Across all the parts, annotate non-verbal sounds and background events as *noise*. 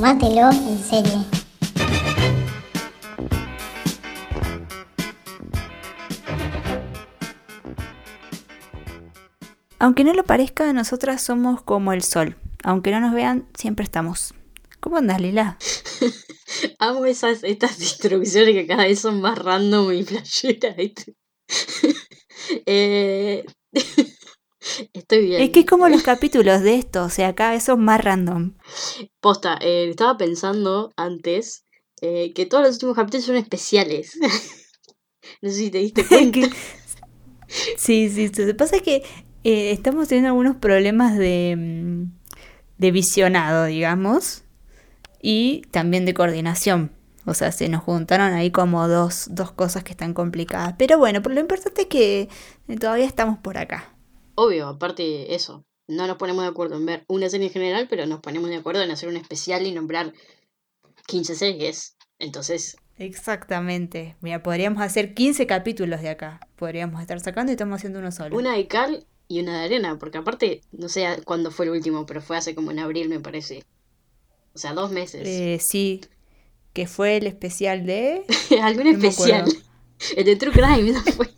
Tómatelo en serie. Aunque no lo parezca, nosotras somos como el sol. Aunque no nos vean, siempre estamos. ¿Cómo andas, Lila? *laughs* Amo esas, estas introducciones que cada vez son más random y *laughs* flasheras. *laughs* eh... *laughs* Estoy bien. Es que es como los capítulos de esto, o sea, cada vez son más random. Posta, eh, estaba pensando antes eh, que todos los últimos capítulos son especiales. *laughs* no sé si te diste *laughs* cuenta. sí, sí, se pasa que eh, estamos teniendo algunos problemas de, mm, de visionado, digamos, y también de coordinación. O sea, se nos juntaron ahí como dos, dos cosas que están complicadas. Pero bueno, pero lo importante es que todavía estamos por acá. Obvio, aparte eso, no nos ponemos de acuerdo en ver una serie en general, pero nos ponemos de acuerdo en hacer un especial y nombrar 15 series. Entonces... Exactamente. Mira, podríamos hacer 15 capítulos de acá. Podríamos estar sacando y estamos haciendo uno solo. Una de cal y una de arena, porque aparte, no sé cuándo fue el último, pero fue hace como en abril, me parece. O sea, dos meses. Eh, sí, que fue el especial de... *laughs* Algún especial. El de True Crime, no fue.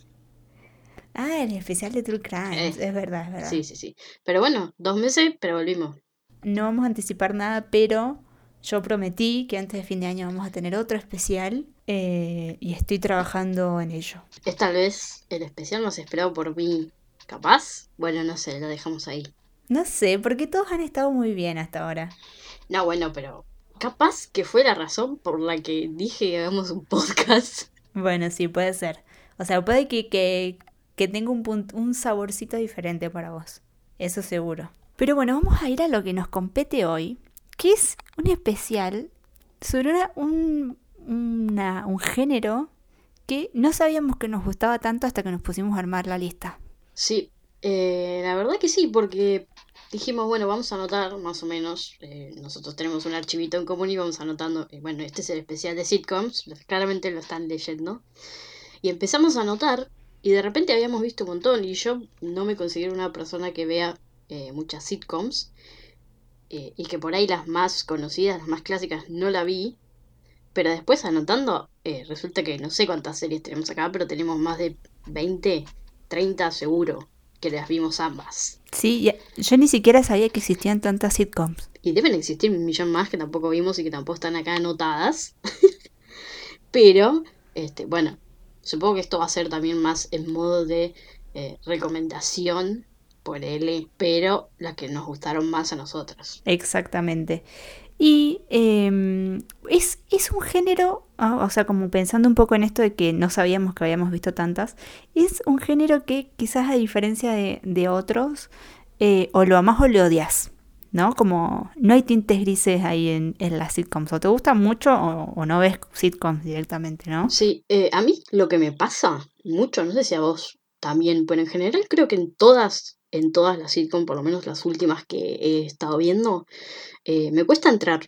Ah, el especial de True Crime, es verdad, es verdad. Sí, sí, sí. Pero bueno, dos meses, pero volvimos. No vamos a anticipar nada, pero yo prometí que antes de fin de año vamos a tener otro especial eh, y estoy trabajando en ello. Es tal vez el especial más esperado por mí. ¿Capaz? Bueno, no sé, lo dejamos ahí. No sé, porque todos han estado muy bien hasta ahora. No, bueno, pero capaz que fue la razón por la que dije que hagamos un *laughs* podcast. Bueno, sí, puede ser. O sea, puede que, que, que tenga un, un saborcito diferente para vos. Eso seguro. Pero bueno, vamos a ir a lo que nos compete hoy, que es un especial sobre un, un género que no sabíamos que nos gustaba tanto hasta que nos pusimos a armar la lista. Sí, eh, la verdad que sí, porque dijimos, bueno, vamos a anotar más o menos, eh, nosotros tenemos un archivito en común y vamos anotando, eh, bueno, este es el especial de sitcoms, claramente lo están leyendo, y empezamos a anotar y de repente habíamos visto un montón y yo no me considero una persona que vea eh, muchas sitcoms eh, y que por ahí las más conocidas, las más clásicas, no la vi. Pero después anotando, eh, resulta que no sé cuántas series tenemos acá, pero tenemos más de 20, 30 seguro que las vimos ambas. Sí, yo ni siquiera sabía que existían tantas sitcoms. Y deben existir un millón más que tampoco vimos y que tampoco están acá anotadas. *laughs* pero, este, bueno, Supongo que esto va a ser también más en modo de eh, recomendación por L, pero las que nos gustaron más a nosotros. Exactamente. Y em, es, un género, ah, o sea, como pensando un poco en esto de que no sabíamos que habíamos visto tantas, es un género que quizás a diferencia de, otros, eh, o lo amas o lo odias. ¿No? Como no hay tintes grises ahí en, en las sitcoms. O te gusta mucho o, no ves sitcoms directamente, ¿no? Sí, eh, a mí lo que me pasa mucho, no sé si a vos también, pero en general creo que en todas, en todas las sitcoms, por lo menos las últimas que he estado viendo, eh, me cuesta entrar.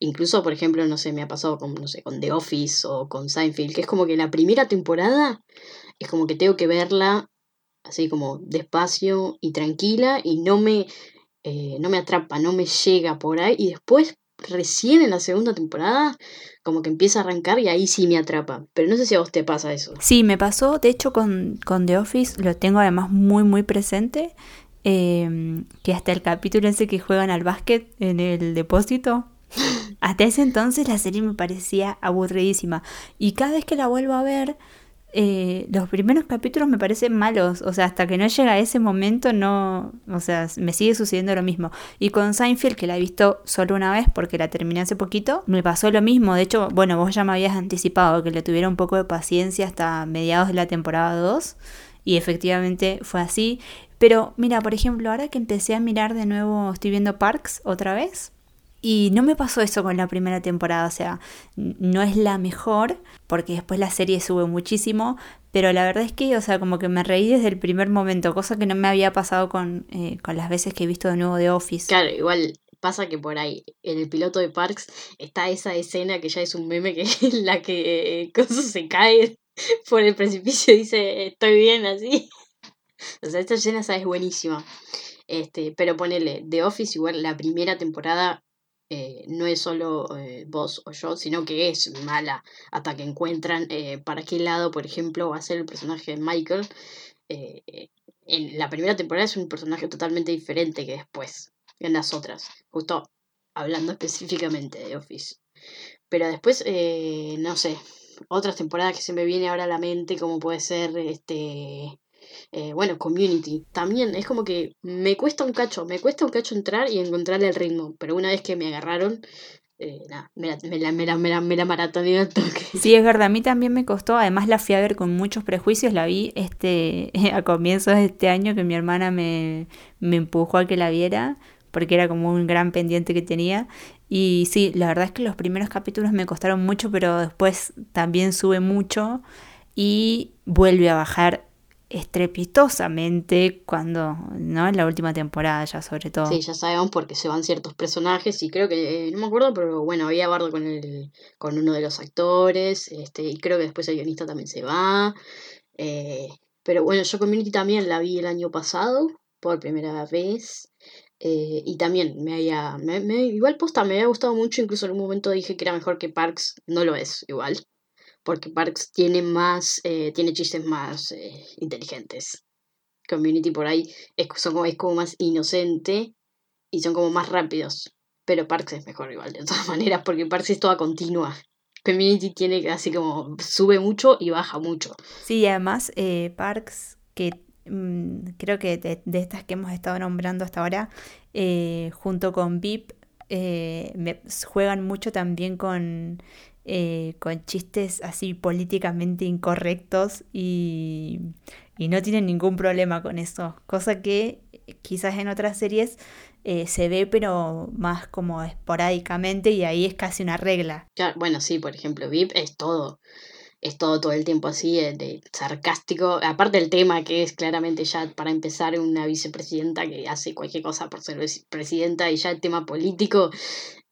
Incluso, por ejemplo, no sé, me ha pasado con, no sé, con The Office o con Seinfeld, que es como que la primera temporada es como que tengo que verla así como despacio y tranquila y no me eh, no me atrapa, no me llega por ahí. Y después, recién en la segunda temporada, como que empieza a arrancar y ahí sí me atrapa. Pero no sé si a vos te pasa eso. Sí, me pasó. De hecho, con, con The Office lo tengo además muy, muy presente. Em, que hasta el capítulo ese que juegan al básquet en el depósito. *laughs* Hasta ese entonces la serie me parecía aburridísima. Y cada vez que la vuelvo a ver, eh, los primeros capítulos me parecen malos, o sea, hasta que no llega ese momento no, o sea, me sigue sucediendo lo mismo. Y con Seinfeld, que la he visto solo una vez porque la terminé hace poquito, me pasó lo mismo. De hecho, bueno, vos ya me habías anticipado que le tuviera un poco de paciencia hasta mediados de la temporada 2 y efectivamente fue así. Pero mira, por ejemplo, ahora que empecé a mirar de nuevo, estoy viendo Parks otra vez. Y no me pasó eso con la primera temporada, o sea, no es la mejor, porque después la serie sube muchísimo, pero la verdad es que, o sea, como que me reí desde el primer momento, cosa que no me había pasado con, eh, con las veces que he visto de nuevo The Office. Claro, igual pasa que por ahí, en el piloto de Parks, está esa escena que ya es un meme que *laughs* en la que eh, Coso se cae por el precipicio y dice, estoy bien así. *laughs* O sea, esta escena es buenísima. Este, pero ponele, The Office igual la primera temporada eh, no es solo eh, vos o yo, sino que es mala hasta que encuentran eh, para qué lado, por ejemplo, va a ser el personaje de Michael. en la primera temporada es un personaje totalmente diferente que después, en las otras, justo hablando *laughs* específicamente de Office. Pero después, no sé, otras temporadas que se me viene ahora a la mente, como puede ser este eh, bueno, community. También es como que me cuesta un cacho, me cuesta un cacho entrar y encontrarle el ritmo, pero una vez que me agarraron, eh, nada, me la, me la, me la, me la, me toque. Sí, es verdad, a mí también me costó, además la fui a ver con muchos prejuicios, la vi este *laughs* a comienzos de este año que mi hermana me, me empujó a que la viera, porque era como un gran pendiente que tenía. Y sí, la verdad es que los primeros capítulos me costaron mucho, pero después también sube mucho y vuelve a bajar estrepitosamente cuando, ¿no? En la última temporada ya sobre todo. Sí, ya sabemos porque se van ciertos personajes y creo que, eh, no me acuerdo, pero bueno, había bardo con el, con uno de los actores, este, y creo que después el guionista también se va. Eh, pero bueno, yo Community también la vi el año pasado, por primera vez. Eh, y también me había, me, me, igual posta, me había gustado mucho, incluso en un momento dije que era mejor que Parks, no lo es igual porque Parks tiene más, eh, tiene chistes más eh, inteligentes. Community por ahí es, son, es como más inocente y son como más rápidos. Pero Parks es mejor igual, de todas *laughs* maneras, porque Parks es toda continua. Community tiene así como sube mucho y baja mucho. Sí, además eh, Parks, que mm, creo que de, estas que hemos estado nombrando hasta ahora, junto con VIP, juegan mucho también con eh, con chistes así políticamente incorrectos y, no tienen ningún problema con eso, cosa que quizás en otras series eh, se ve pero más como esporádicamente y ahí es casi una regla. bueno, sí, por ejemplo, VIP es todo es todo todo el tiempo así, eh, de, sarcástico. Aparte del tema que es claramente ya para empezar una vicepresidenta que hace cualquier cosa por ser presidenta y ya el tema político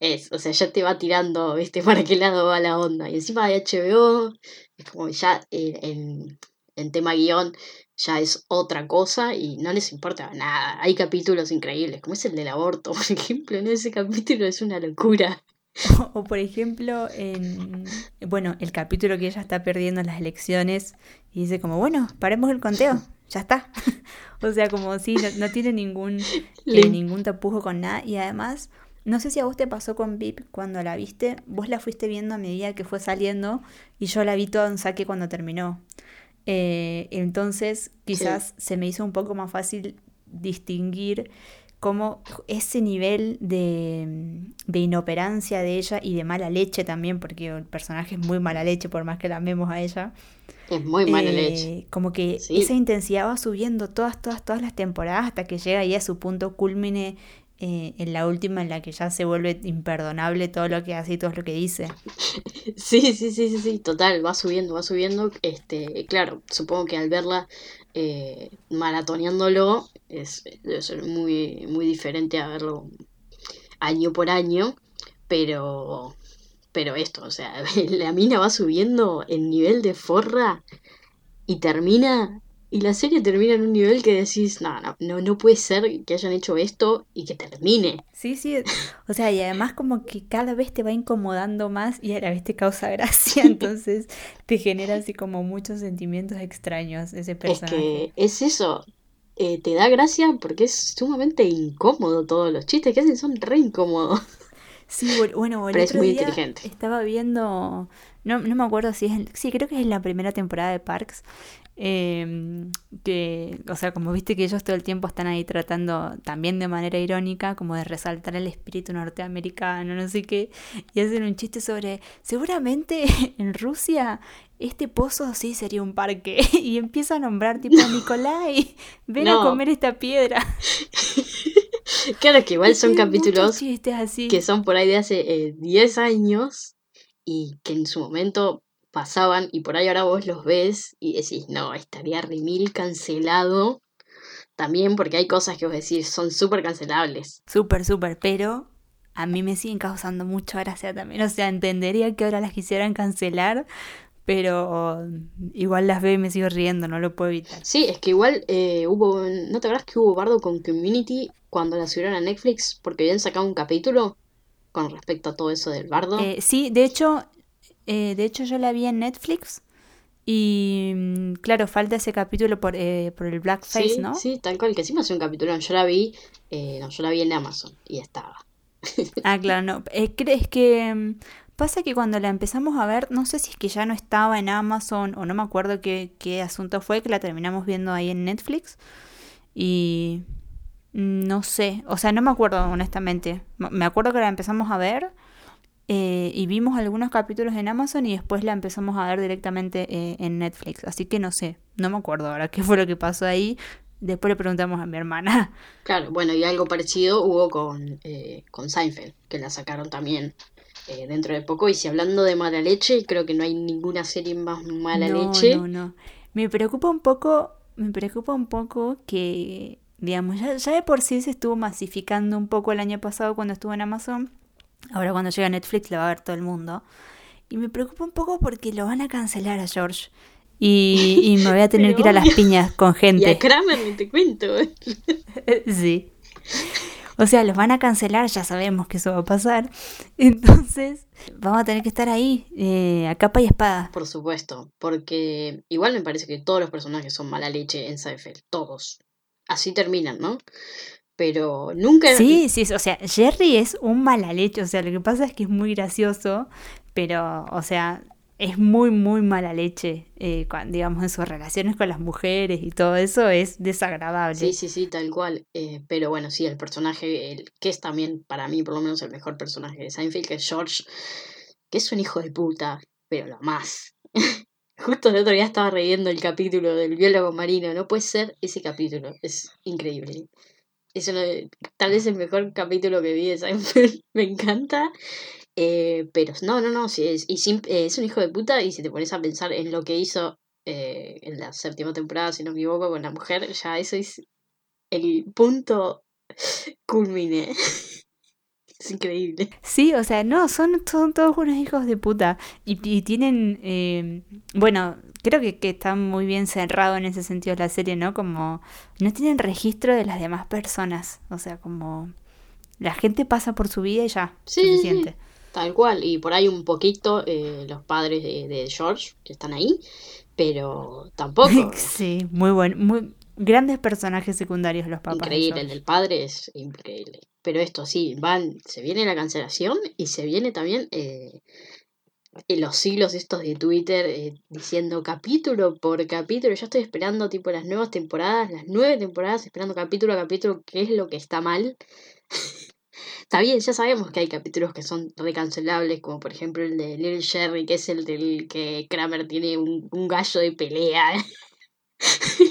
es, o sea, ya te va tirando, viste, *laughs* para qué lado va la onda. Y encima de HBO, es como ya en, en tema guion ya es otra cosa y no les importa nada. Hay capítulos increíbles, como es el del aborto, *laughs* por ejemplo, en ese capítulo es una locura. *laughs* O, por ejemplo, en bueno, el capítulo que ella está perdiendo las elecciones y dice como, bueno, paremos el conteo, ya está. *laughs* o sea, como si no, tiene ningún, eh, ningún tapujo con nada. Y además, no sé si a vos te pasó con VIP cuando la viste, vos la fuiste viendo a medida que fue saliendo y yo la vi todo en saque cuando terminó. Eh, entonces, quizás se me hizo un poco más fácil distinguir como ese nivel de, de, inoperancia de ella y de mala leche también, porque el personaje es muy mala leche, por más que la amemos a ella. Es muy mala leche. Eh, como que esa intensidad va subiendo todas, todas, todas las temporadas hasta que llega ahí a su punto culmine eh, en la última en la que ya se vuelve imperdonable todo lo que hace y todo lo que dice. *laughs* Sí, sí, sí, sí, sí, total, va subiendo, va subiendo. Este, claro, supongo que al verla eh, maratoneándolo es, debe ser muy, muy diferente a verlo año por año, pero, pero esto, o sea, *laughs* la mina va subiendo el nivel de forra y termina y la serie termina en un nivel que decís, no, no, no, no puede ser que hayan hecho esto y que termine. Sí, sí. O sea, y además como que cada vez te va incomodando más y a la vez te causa *laughs* gracia, *laughs* entonces te genera así como muchos sentimientos extraños ese personaje. Es que es eso. Eh, te da gracia porque es sumamente incómodo todos los chistes que hacen son re incómodos. Sí, bueno, Pero es muy inteligente. Estaba viendo, no, no me acuerdo si es, sí, creo que es la primera temporada de Parks, Em, que, o sea, como viste que ellos todo el tiempo están ahí tratando también de manera irónica, como de resaltar el espíritu norteamericano, no sé qué, y hacen un chiste sobre, seguramente *laughs* en Rusia este pozo sí sería un parque, *laughs* y empieza a nombrar tipo Nicolai, ven a comer esta piedra. *laughs* claro que igual son capítulos que son por ahí de hace 10 eh, años y que en su momento pasaban y por ahí ahora vos los ves y decís, no, estaría remil cancelado también porque hay cosas que vos decís son súper cancelables. Súper, súper, pero a mí me siguen causando mucha gracia también. O sea, entendería que ahora las quisieran cancelar, pero igual las veo y me sigo riendo, no lo puedo evitar. Sí, es que igual eh, hubo, ¿no te acuerdas que hubo bardo con Community cuando la subieron a Netflix porque habían sacado un capítulo? con respecto a todo eso del bardo. Eh, sí, de hecho, eh, de hecho yo la vi en Netflix y mm, claro, falta ese capítulo por, eh, por el blackface, sí, ¿no? Sí, tal cual, que encima es un capítulo, yo la vi, no, yo la vi en Amazon y estaba. *laughs* ah, claro, no. ¿Crees que mm, pasa que cuando la empezamos a ver, no sé si es que ya no estaba en Amazon o no me acuerdo qué, qué asunto fue, que la terminamos viendo ahí en Netflix y mm, no sé, o sea, no me acuerdo honestamente. Me acuerdo que la empezamos a ver eh, y vimos algunos capítulos en Amazon y después la empezamos a ver directamente eh, en Netflix. Así que no sé, no me acuerdo ahora qué fue lo que pasó ahí. Después le preguntamos a mi hermana. Claro, bueno, y algo parecido hubo con, eh, con Seinfeld, que la sacaron también dentro de poco. Y si hablando de mala leche, creo que no hay ninguna serie más mala leche. No, no, Me preocupa un poco, me preocupa un poco que, digamos, ya, ya de por sí se estuvo masificando un poco el año pasado cuando estuvo en Amazon Ahora cuando llega Netflix la va a ver todo el mundo. Y me preocupa un poco porque lo van a cancelar a George. Y, me voy a *laughs* tener que ir a las piñas con gente. Y a Kramer ni te cuento. *laughs* sí. O sea, los van a cancelar, ya sabemos que eso va a pasar. *laughs* Entonces, vamos a tener que estar ahí, eh, a capa y espada. Por supuesto, porque igual me parece que todos los personajes son mala leche en Seinfeld, todos. Así terminan, ¿no? Pero nunca... Sí, sí, o sea, Jerry es un mala leche, o sea, lo que pasa es que es muy gracioso, pero, o sea, es muy, muy mala leche, eh, digamos, en sus relaciones con las mujeres y todo eso es desagradable. Sí, sí, sí, tal cual. Eh, pero bueno, sí, el personaje, el, que es también para mí por lo menos el mejor personaje de Seinfeld, que es George, que es un hijo de puta, pero lo más. *laughs* Justo el otro día estaba reyendo el capítulo del biólogo marino, no puede ser ese capítulo, es increíble es tal vez el mejor capítulo que vi de Seinfeld, *laughs* me encanta. Eh, pero no, no, no, sí, es, y eh, es un hijo de puta y si te pones a pensar en lo que hizo eh, en la séptima temporada, si no me equivoco, con la mujer, ya eso es el punto culmine. *laughs* Es increíble. Sí, o sea, no, son, son todos unos hijos de puta. Y, y tienen, eh, bueno, creo que, que está muy bien cerrado en ese sentido la serie, ¿no? Como no tienen registro de las demás personas. O sea, como la gente pasa por su vida y ya, sí, suficiente. Tal cual, y por ahí un poquito eh, los padres de, de, George que están ahí, pero tampoco. *laughs* sí, muy bueno, muy grandes personajes secundarios los papás. Increíble, el del padre es increíble. Pero esto sí, van, se viene la cancelación y se viene también eh, en los siglos estos de Twitter eh, diciendo capítulo por capítulo. Yo estoy esperando tipo las nuevas temporadas, las nueve temporadas, esperando capítulo a capítulo qué es lo que está mal. *laughs* está bien, ya sabemos que hay capítulos que son recancelables, como por ejemplo el de Little Sherry, que es el del que Kramer tiene un, un gallo de pelea. *laughs*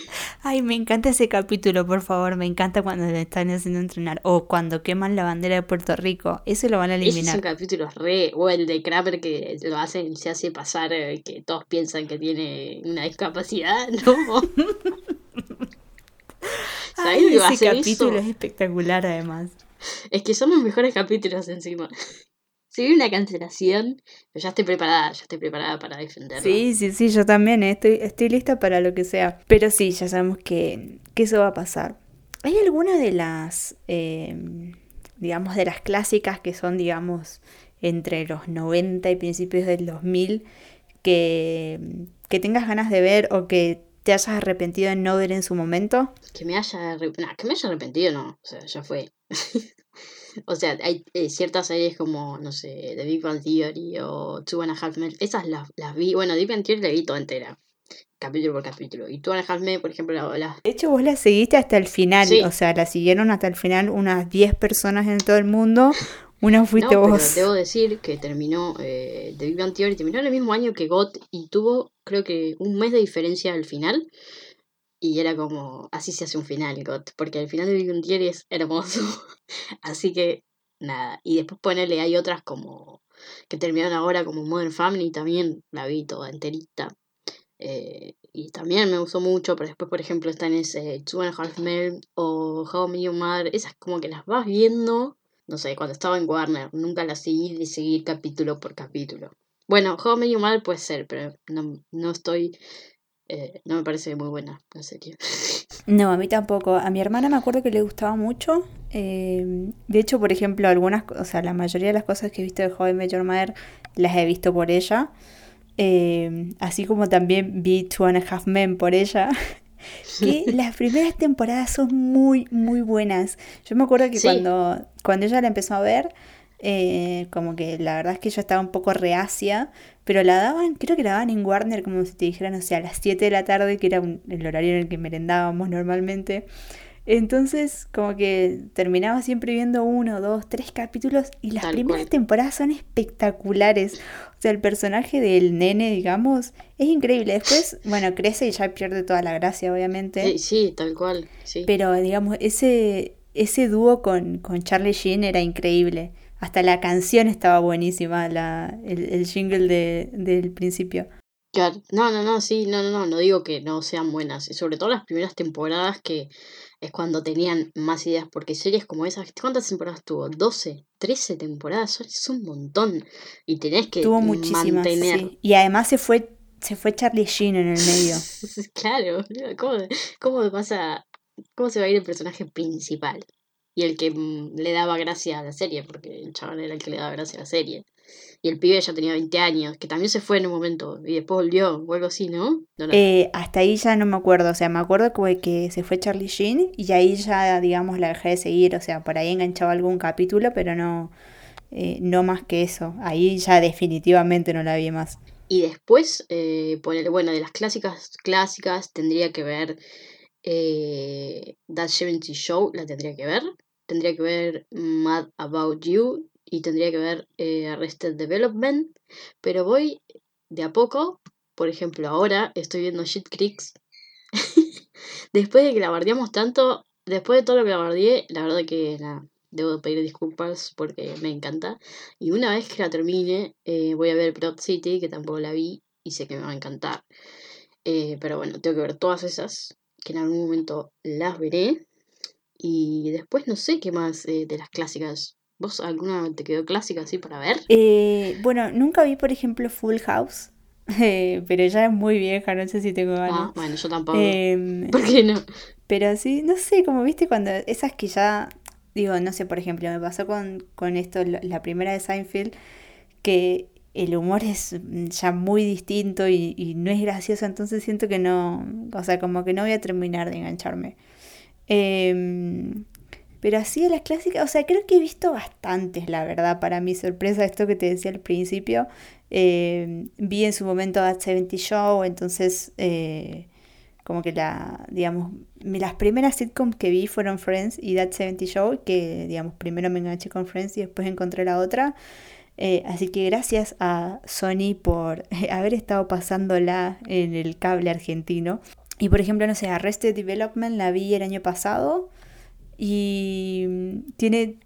Ay, me encanta ese capítulo, por favor. Me encanta cuando le están haciendo entrenar. O cuando queman la bandera de Puerto Rico. Eso lo van a eliminar. Ese es un capítulo re. O el de Kramer que lo hacen, se hace pasar eh, que todos piensan que tiene una discapacidad. *laughs* No. *laughs* Ay, ese capítulo es espectacular, además. Es que son los mejores capítulos encima. Si viene una cancelación, pero ya estoy preparada, ya estoy preparada para defenderlo. Sí, sí, sí, yo también eh, estoy, estoy lista para lo que sea. Pero sí, ya sabemos que, eso va a pasar. ¿Hay alguna de las, em, digamos, de las clásicas que son, digamos, entre los 90 y principios del 2000 que, que tengas ganas de ver o que te hayas arrepentido de no ver en su momento? Que me haya, que me haya arrepentido, no, o sea, ya fue. *laughs* O sea, hay eh, ciertas series como, no sé, The Big Bang Theory o Two and a Half Men. Esas las, las vi. Bueno, The Big Bang Theory la vi toda entera. Capítulo por capítulo. Y Two and a Half Men, por ejemplo, la, De hecho, vos la seguiste hasta el final. O sea, la siguieron hasta el final unas 10 personas en todo el mundo. Una fuiste no, vos. Pero debo decir que terminó eh, The Big Bang Theory, terminó en el mismo año que GOT y tuvo, creo que, un mes de diferencia al final. Y era como, así se hace un final, God, porque al final de Big es hermoso. *laughs* así que, nada. Y después ponerle, hay otras como, que terminaron ahora como Modern Family, también la vi toda enterita. Eh, y también me gustó mucho, pero después, por ejemplo, están ese Two and Half Men o How I Your Mother, esas como que las vas viendo, no sé, cuando estaba en Warner, nunca las seguí de seguir capítulo por capítulo. Bueno, How I Your Mother puede ser, pero no, no estoy Eh, no me parece muy buena la serie. *laughs* No, a mí tampoco. A mi hermana me acuerdo que le gustaba mucho. eh, de hecho, por ejemplo, algunas, o sea, la mayoría de las cosas que he visto de Met Your Mother las he visto por ella. Eh, así como también vi Two and a Half Men por ella. *laughs* Que *laughs* las primeras temporadas son muy, muy buenas. Yo me acuerdo que Sí. cuando, cuando ella la empezó a ver, eh, como que la verdad es que yo estaba un poco reacia, pero la daban, creo que la daban en Warner, como si te dijeran, o sea, a las 7 de la tarde, que era un- el horario en el que merendábamos normalmente. Entonces, como que terminaba siempre viendo uno, dos, tres capítulos y las Tal primeras cual. temporadas son espectaculares. O sea, el personaje del nene, digamos, es increíble. Después, bueno, crece y ya pierde toda la gracia, obviamente. Sí, sí, tal cual, sí. Pero, digamos, ese, ese dúo con, con Charlie Sheen era increíble. Hasta la canción estaba buenísima, la, el, el jingle de, del principio. Claro. No, no, no, sí, no, no, no, no digo que no sean buenas. Y sobre todo las primeras temporadas que es cuando tenían más ideas, porque series como esas, ¿cuántas temporadas tuvo? ¿12? ¿13 temporadas? Es un montón. Y tenés que Tuvo muchísimas, mantener. sí. Y además se fue, se fue Charlie Sheen en el medio. *laughs* Claro, ¿cómo, cómo vas a- cómo se va a ir el personaje principal? Y el que mm, le daba gracia a la serie, porque el chaval era el que le daba gracia a la serie. Y el pibe ya tenía 20 años, que también se fue en un momento y después volvió, o algo así, ¿no? No, no. Eh, hasta ahí ya no me acuerdo, o sea, me acuerdo de que se fue Charlie Sheen y ahí ya, digamos, la dejé de seguir, o sea, por ahí enganchaba algún capítulo, pero no, eh, no más que eso. Ahí ya definitivamente no la vi más. Y después, eh, ponele, bueno, de las clásicas, clásicas, tendría que ver eh, That 70 Show, la tendría que ver. Tendría que ver Mad About You y tendría que ver eh, Arrested Development. Pero voy de a poco. Por ejemplo, ahora estoy viendo Shit Creeks. *laughs* después de que la bardeamos tanto, después de todo lo que la bardeé, la verdad que nada, debo pedir disculpas porque me encanta. Y una vez que la termine, eh, voy a ver Broad City, que tampoco la vi y sé que me va a encantar. Eh, pero bueno, tengo que ver todas esas, que en algún momento las veré. Y después no sé qué más eh, de las clásicas. ¿Vos alguna te quedó clásica así para ver? Eh, bueno, nunca vi, por ejemplo, Full House, *laughs* eh, pero ya es muy vieja, no sé si tengo Ah, ganas. bueno, yo tampoco. Em, ¿Por qué no? Pero sí, no sé, como viste cuando esas que ya, digo, no sé, por ejemplo, me pasó con, con esto, la primera de Seinfeld, que el humor es mm, ya muy distinto y, y no es gracioso, entonces siento que no, o sea, como que no voy a terminar de engancharme. Em, pero así de las clásicas, o sea, creo que he visto bastantes, la verdad, para mi sorpresa, esto que te decía al principio. Em, vi en su momento That 70 Show, entonces... eh, como que la, digamos, las primeras sitcoms que vi fueron Friends y That 70 Show, que, digamos, primero me enganché con Friends y después encontré la otra. Eh, así que gracias a Sony por *laughs* haber estado pasándola en el cable argentino. Y por ejemplo, no sé, Arrested Development la vi el año pasado y tiene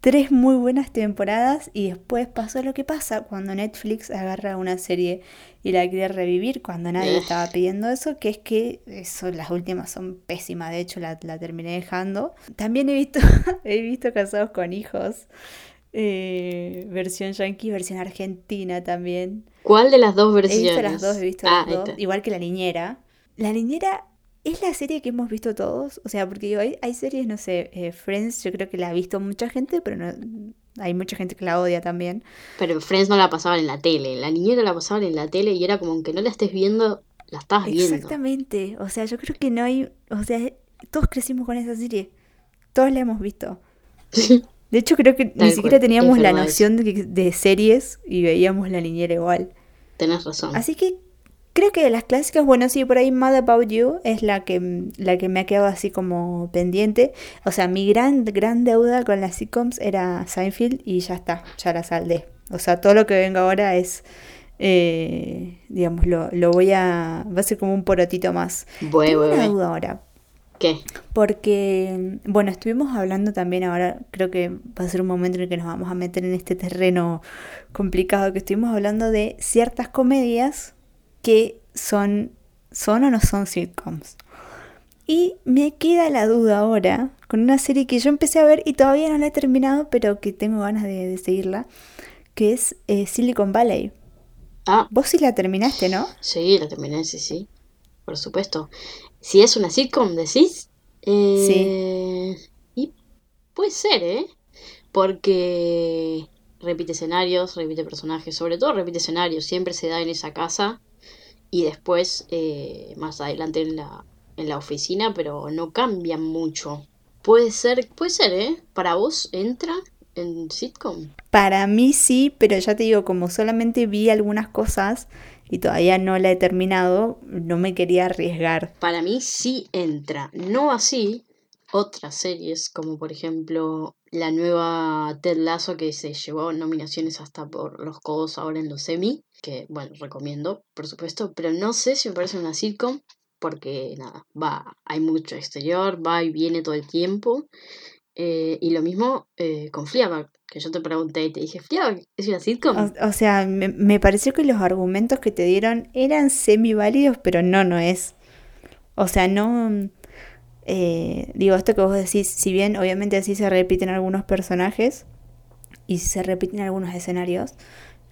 tres muy buenas temporadas y después pasó lo que pasa cuando Netflix agarra una serie y la quiere revivir cuando nadie estaba pidiendo eso, que es que eso, las últimas son pésimas, de hecho la, la terminé dejando. También he visto, *laughs* he visto Casados con Hijos, eh, versión yankee, versión argentina también. ¿Cuál de las dos He versiones? visto las dos, he visto Ah, las dos, igual que La Niñera. La Niñera es la serie que hemos visto todos, o sea, porque digo, hay, hay series, no sé, eh, Friends, yo creo que la ha visto mucha gente, pero no, hay mucha gente que la odia también. Pero Friends no la pasaban en la tele. La niñera la pasaban en la tele y era como que no la estés viendo, la estabas viendo. Exactamente, o sea, yo creo que no hay, o sea, todos crecimos con esa serie, todos la hemos visto. *laughs* De hecho, creo que ni siquiera teníamos la noción de, de series y veíamos La Niñera igual. Tenés razón. Así que creo que de las clásicas, bueno, sí, por ahí Mad About You es la que, la que me ha quedado así como pendiente. O sea, mi gran, gran deuda con las sitcoms era Seinfeld y ya está, ya la saldé. O sea, todo lo que venga ahora es, eh, digamos, lo, lo voy a, va a ser como un porotito más. Tengo una bue. duda ahora, ¿Qué? porque, bueno, estuvimos hablando también ahora, creo que va a ser un momento en el que nos vamos a meter en este terreno complicado, que estuvimos hablando de ciertas comedias que son, son o no son sitcoms. Y me queda la duda ahora con una serie que yo empecé a ver y todavía no la he terminado, pero que tengo ganas de, de seguirla, que es eh, Silicon Valley. Ah, Vos sí la terminaste, ¿no? sí, la terminé, sí, sí. por supuesto. Si es una sitcom, decís. Eh, Y puede ser, ¿eh? Porque repite escenarios, repite personajes, sobre todo repite escenarios, siempre se da en esa casa y después eh, más adelante en la, en la oficina, pero no cambian mucho. Puede ser, puede ser, ¿eh? ¿Para vos entra en sitcom? Para mí sí, pero ya te digo, como solamente vi algunas cosas y todavía no la he terminado, no me quería arriesgar. Para mí sí entra. No así otras series, como por ejemplo la nueva Ted Lasso que se llevó nominaciones hasta por los codos ahora en los Emmy, que bueno, recomiendo, por supuesto, pero no sé si me parece una sitcom porque nada, va, hay mucho exterior, va y viene todo el tiempo. Eh, y lo mismo eh, con Fleabag, que yo te pregunté y te dije, Fleabag, ¿es una sitcom? O, o sea, me, me, pareció que los argumentos que te dieron eran semi válidos, pero no, no es. O sea, no... Eh, digo, esto que vos decís, si bien obviamente así se repiten algunos personajes y se repiten algunos escenarios,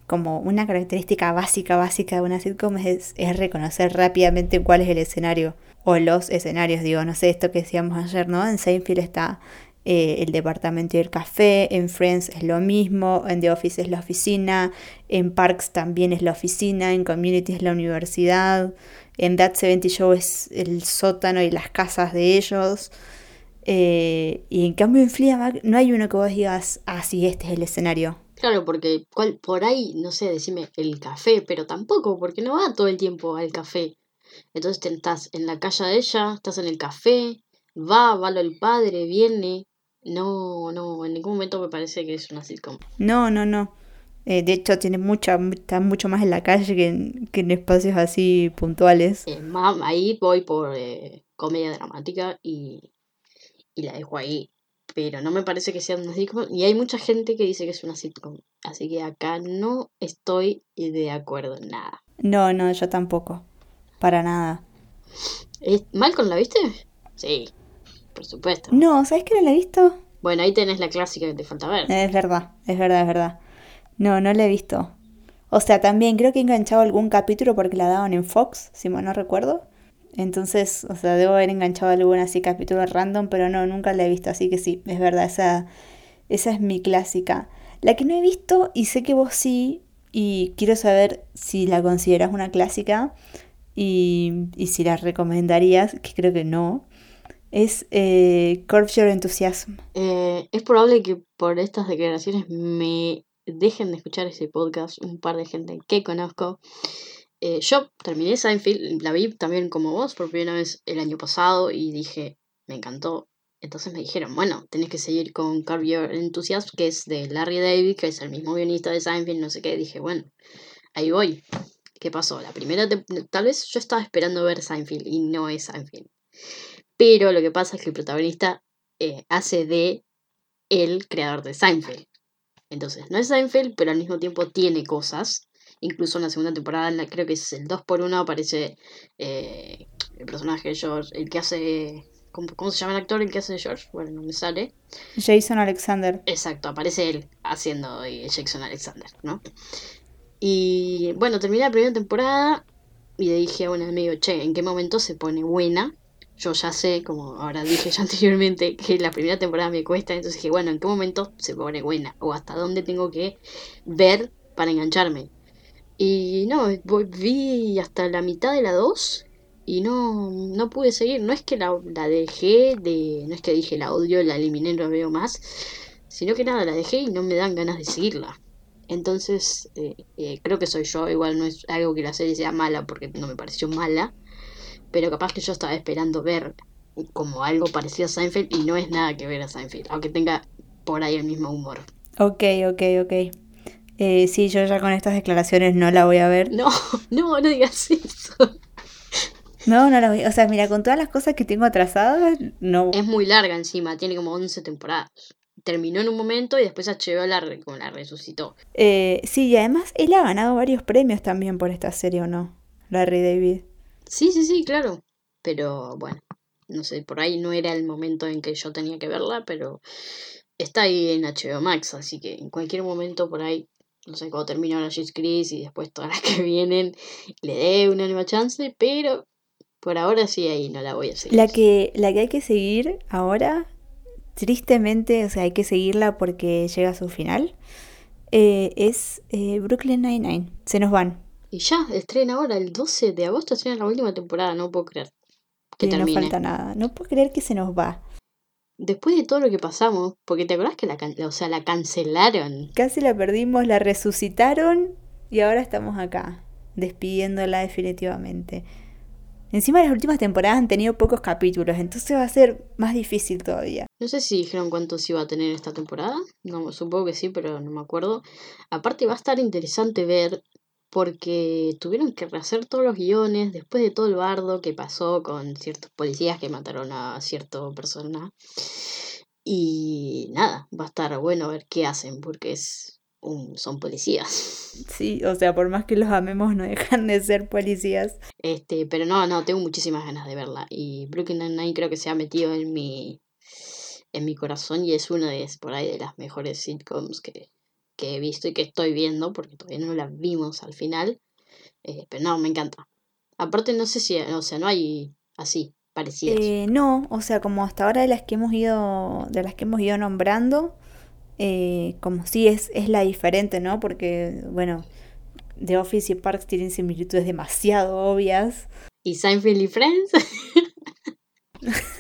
como una característica básica, básica de una sitcom es, es, reconocer rápidamente cuál es el escenario o los escenarios. Digo, no sé, esto que decíamos ayer, ¿no? En Seinfeld está eh, el departamento y el café, en Friends es lo mismo, en The Office es la oficina, en Parks también es la oficina, en Community es la universidad, en That 70 Show es el sótano y las casas de ellos. Eh, y en cambio en Fleabag no hay uno que vos digas, ah, sí, este es el escenario. Claro, porque cual, por ahí, no sé, decime el café, pero tampoco, porque no va todo el tiempo al café. Entonces te, estás en la calle de ella, estás en el café, va, va lo el padre, viene. No, no, en ningún momento me parece que es una sitcom. No, no, no. Eh, de hecho, tiene mucha, está mucho más en la calle que en, que en espacios así puntuales. Eh, más, ahí voy por eh, comedia dramática y, y la dejo ahí pero no me parece que sea una sitcom. Y hay mucha gente que dice que es una sitcom. Así que acá no estoy de acuerdo en nada. No, no, yo tampoco. Para nada. ¿Malcolm la viste? Sí, por supuesto. No, ¿sabes que no la he visto? Bueno, ahí tenés la clásica que te falta ver. Es verdad, es verdad, es verdad. No, no la he visto. O sea, también creo que he enganchado algún capítulo porque la daban en Fox, si mal no recuerdo. Entonces, o sea, debo haber enganchado algún así capítulo random, pero no, nunca la he visto, así que sí, es verdad, esa, esa es mi clásica. La que no he visto, y sé que vos sí, y quiero saber si la consideras una clásica y, y si la recomendarías, que creo que no, es eh, Curb Your Enthusiasm. Eh, es probable que por estas declaraciones me dejen de escuchar ese podcast un par de gente que conozco. Eh, yo terminé Seinfeld, la vi también como vos por primera vez el año pasado y dije, me encantó. Entonces me dijeron, bueno, tenés que seguir con Curb Your que es de Larry David, que es el mismo guionista de Seinfeld, no sé qué. Dije, bueno, ahí voy. ¿Qué pasó? La primera, tal vez yo estaba esperando ver Seinfeld y no es Seinfeld. Pero lo que pasa es que el protagonista eh, hace de el creador de Seinfeld. Entonces, no es Seinfeld, pero al mismo tiempo tiene cosas Incluso en la segunda temporada, creo que es el 2 por 1 aparece eh, el personaje de George, el que hace... ¿cómo, se llama el actor el que hace George? Bueno, no me sale. Jason Alexander. Exacto, aparece él haciendo de Jason Alexander, ¿no? Y bueno, terminé la primera temporada y le dije a un amigo, che, ¿en qué momento se pone buena? Yo ya sé, como ahora dije ya *laughs* anteriormente, que la primera temporada me cuesta, entonces dije, bueno, ¿en qué momento se pone buena? O hasta dónde tengo que ver para engancharme. Y no, vi hasta la mitad de la 2 y no, no pude seguir. No es que la, dejé de. No es que dije la odio, la eliminé, no veo más. Sino que nada, la dejé y no me dan ganas de seguirla. Entonces, eh, eh, creo que soy yo. Igual no es algo que la serie sea mala porque no me pareció mala. Pero capaz que yo estaba esperando ver como algo parecido a Seinfeld y no es nada que ver a Seinfeld. Aunque tenga por ahí el mismo humor. Ok, ok, ok. Eh, sí, yo ya con estas declaraciones no la voy a ver. No, *laughs* no, no digas eso. No, no la voy. O sea, mira, con todas las cosas que tengo atrasadas, no. Es muy larga encima, tiene como 11 temporadas. Terminó en un momento y después HBO la, como la resucitó. Eh, sí, y además él ha ganado varios premios también por esta serie, ¿o no? Larry David. Sí, sí, sí, claro. Pero bueno, no sé, por ahí no era el momento en que yo tenía que verla, pero está ahí en HBO Max, así que en cualquier momento por ahí no sé, cuando termine la Chris y después todas las que *laughs* vienen, le dé una nueva chance, pero Por ahora sí, ahí no la voy a seguir. La que, la que hay que seguir ahora, tristemente, o sea, hay que seguirla porque llega a su final, eh, es eh, Brooklyn Nine-Nine. Se nos van. Y ya, estrena ahora, el 12 de agosto estrena la última temporada, no puedo creer. Que Y no falta nada. No puedo creer que se nos va. Después de todo lo que pasamos, porque te acordás que la, can- o sea, la cancelaron. Casi la perdimos, la resucitaron y ahora estamos acá, despidiéndola definitivamente. Encima las últimas temporadas han tenido pocos capítulos, entonces va a ser más difícil todavía. No sé si dijeron cuántos iba a tener esta temporada. No, supongo que sí, pero no me acuerdo. Aparte va a estar interesante ver porque tuvieron que rehacer todos los guiones después de todo el bardo que pasó con ciertos policías que mataron a cierta persona. Y nada, va a estar bueno ver qué hacen porque es un, son policías. *laughs* Sí, o sea, por más que los amemos, no dejan de ser policías. Este, pero no, no, tengo muchísimas ganas de verla. Y Brooklyn Nine-Nine creo que se ha metido en mi, en mi corazón y es una de, por ahí de las mejores sitcoms que, que he visto y que estoy viendo, porque todavía no la vimos al final. Eh, pero no, me encanta. Aparte, no sé si, o sea, no hay así, parecidas. Eh, no, o sea, como hasta ahora de las que hemos ido, de las que hemos ido nombrando, eh, como sí es, es la diferente, ¿no? Porque, bueno, The Office y Parks tienen similitudes demasiado obvias. ¿Y Seinfeld y Friends? *laughs*